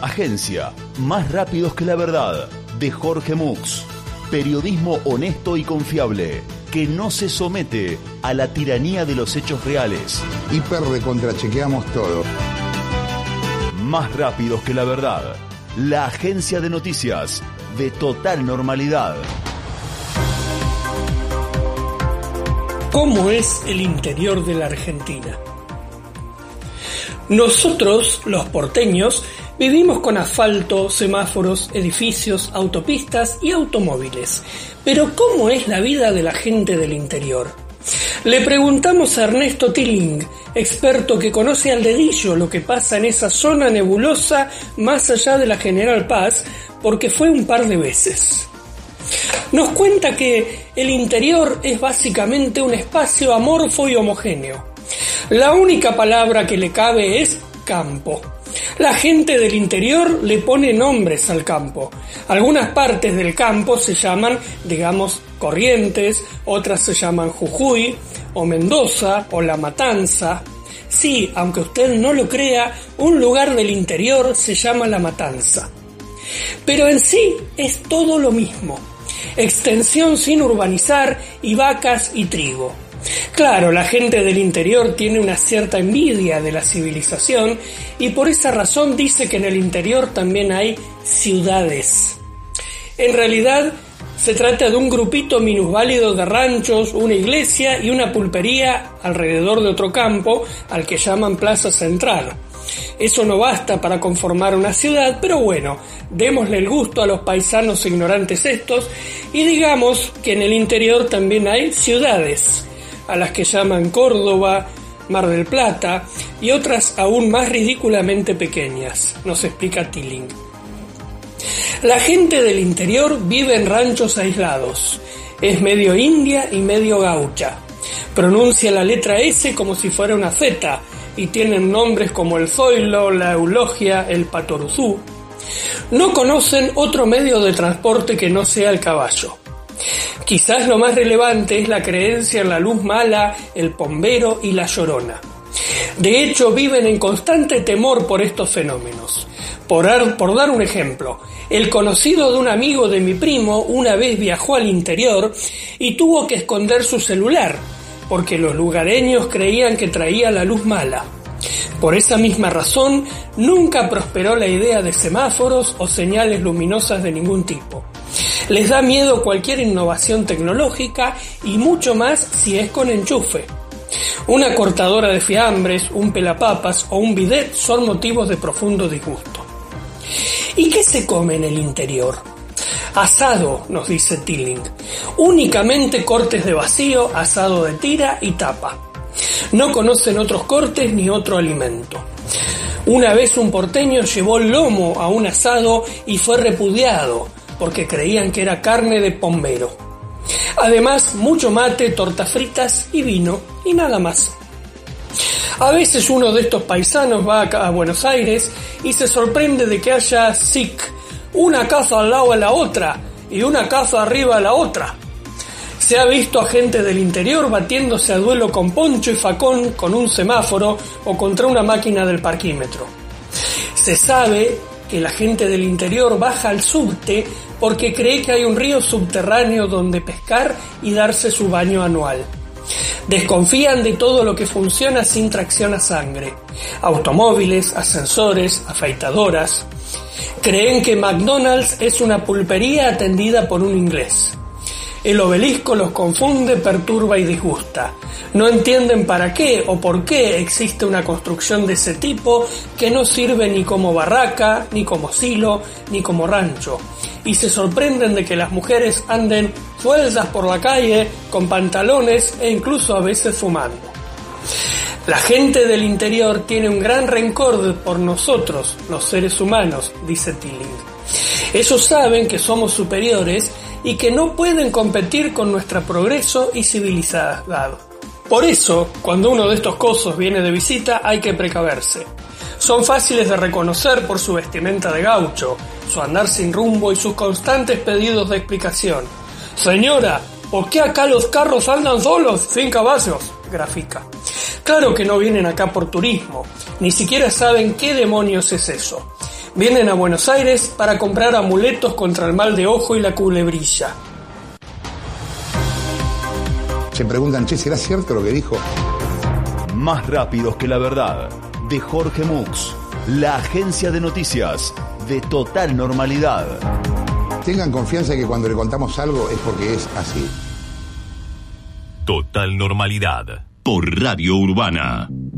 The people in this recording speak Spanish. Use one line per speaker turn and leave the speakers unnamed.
Agencia, más rápidos que la verdad, de Jorge Mux. Periodismo honesto y confiable, que no se somete a la tiranía de los hechos reales.
Hiper de contrachequeamos todo.
Más rápidos que la verdad, la agencia de noticias de total normalidad.
¿Cómo es el interior de la Argentina? Nosotros, los porteños, vivimos con asfalto, semáforos, edificios, autopistas y automóviles. Pero ¿cómo es la vida de la gente del interior? Le preguntamos a Ernesto Tilling, experto que conoce al dedillo lo que pasa en esa zona nebulosa más allá de la General Paz, porque fue un par de veces. Nos cuenta que el interior es básicamente un espacio amorfo y homogéneo. La única palabra que le cabe es campo. La gente del interior le pone nombres al campo. Algunas partes del campo se llaman, digamos, Corrientes, otras se llaman Jujuy, o Mendoza, o La Matanza. Sí, aunque usted no lo crea, un lugar del interior se llama La Matanza. Pero en sí es todo lo mismo. Extensión sin urbanizar y vacas y trigo. Claro, la gente del interior tiene una cierta envidia de la civilización y por esa razón dice que en el interior también hay ciudades. En realidad, se trata de un grupito minusválido de ranchos, una iglesia y una pulpería alrededor de otro campo al que llaman Plaza Central. Eso no basta para conformar una ciudad, pero bueno, démosle el gusto a los paisanos ignorantes estos y digamos que en el interior también hay ciudades a las que llaman Córdoba, Mar del Plata y otras aún más ridículamente pequeñas, nos explica Tilling. La gente del interior vive en ranchos aislados. Es medio india y medio gaucha. Pronuncia la letra S como si fuera una Z y tienen nombres como el zoilo, la eulogia, el patoruzú. No conocen otro medio de transporte que no sea el caballo. Quizás lo más relevante es la creencia en la luz mala, el pombero y la llorona. De hecho, viven en constante temor por estos fenómenos. Por, dar un ejemplo, el conocido de un amigo de mi primo una vez viajó al interior y tuvo que esconder su celular, porque los lugareños creían que traía la luz mala. Por esa misma razón, nunca prosperó la idea de semáforos o señales luminosas de ningún tipo. Les da miedo cualquier innovación tecnológica y mucho más si es con enchufe. Una cortadora de fiambres, un pelapapas o un bidet son motivos de profundo disgusto. ¿Y qué se come en el interior? Asado, nos dice Tilling. Únicamente cortes de vacío, asado de tira y tapa. No conocen otros cortes ni otro alimento. Una vez un porteño llevó lomo a un asado y fue repudiado, porque creían que era carne de pombero. Además, mucho mate, tortas fritas y vino, y nada más. A veces uno de estos paisanos va a Buenos Aires y se sorprende de que haya SIC, una casa al lado de la otra y una casa arriba de la otra. Se ha visto a gente del interior batiéndose a duelo con poncho y facón con un semáforo o contra una máquina del parquímetro. Se sabe que la gente del interior baja al subte porque cree que hay un río subterráneo donde pescar y darse su baño anual. Desconfían de todo lo que funciona sin tracción a sangre. Automóviles, ascensores, afeitadoras. Creen que McDonald's es una pulpería atendida por un inglés. El obelisco los confunde, perturba y disgusta. No entienden para qué o por qué existe una construcción de ese tipo que no sirve ni como barraca, ni como silo, ni como rancho. Y se sorprenden de que las mujeres anden sueltas por la calle, con pantalones e incluso a veces fumando. La gente del interior tiene un gran rencor por nosotros, los seres humanos, dice Tilling. Ellos saben que somos superiores y que no pueden competir con nuestro progreso y civilizado. Por eso, cuando uno de estos cosos viene de visita, hay que precaverse. Son fáciles de reconocer por su vestimenta de gaucho, su andar sin rumbo y sus constantes pedidos de explicación. Señora, ¿por qué acá los carros andan solos, sin caballos? Grafica. Claro que no vienen acá por turismo, ni siquiera saben qué demonios es eso. Vienen a Buenos Aires para comprar amuletos contra el mal de ojo y la culebrilla.
Se preguntan, che, ¿será cierto lo que dijo?
Más rápidos que la verdad, de Jorge Mux, la agencia de noticias de total normalidad.
Tengan confianza que cuando le contamos algo es porque es así.
Total normalidad por Radio Urbana.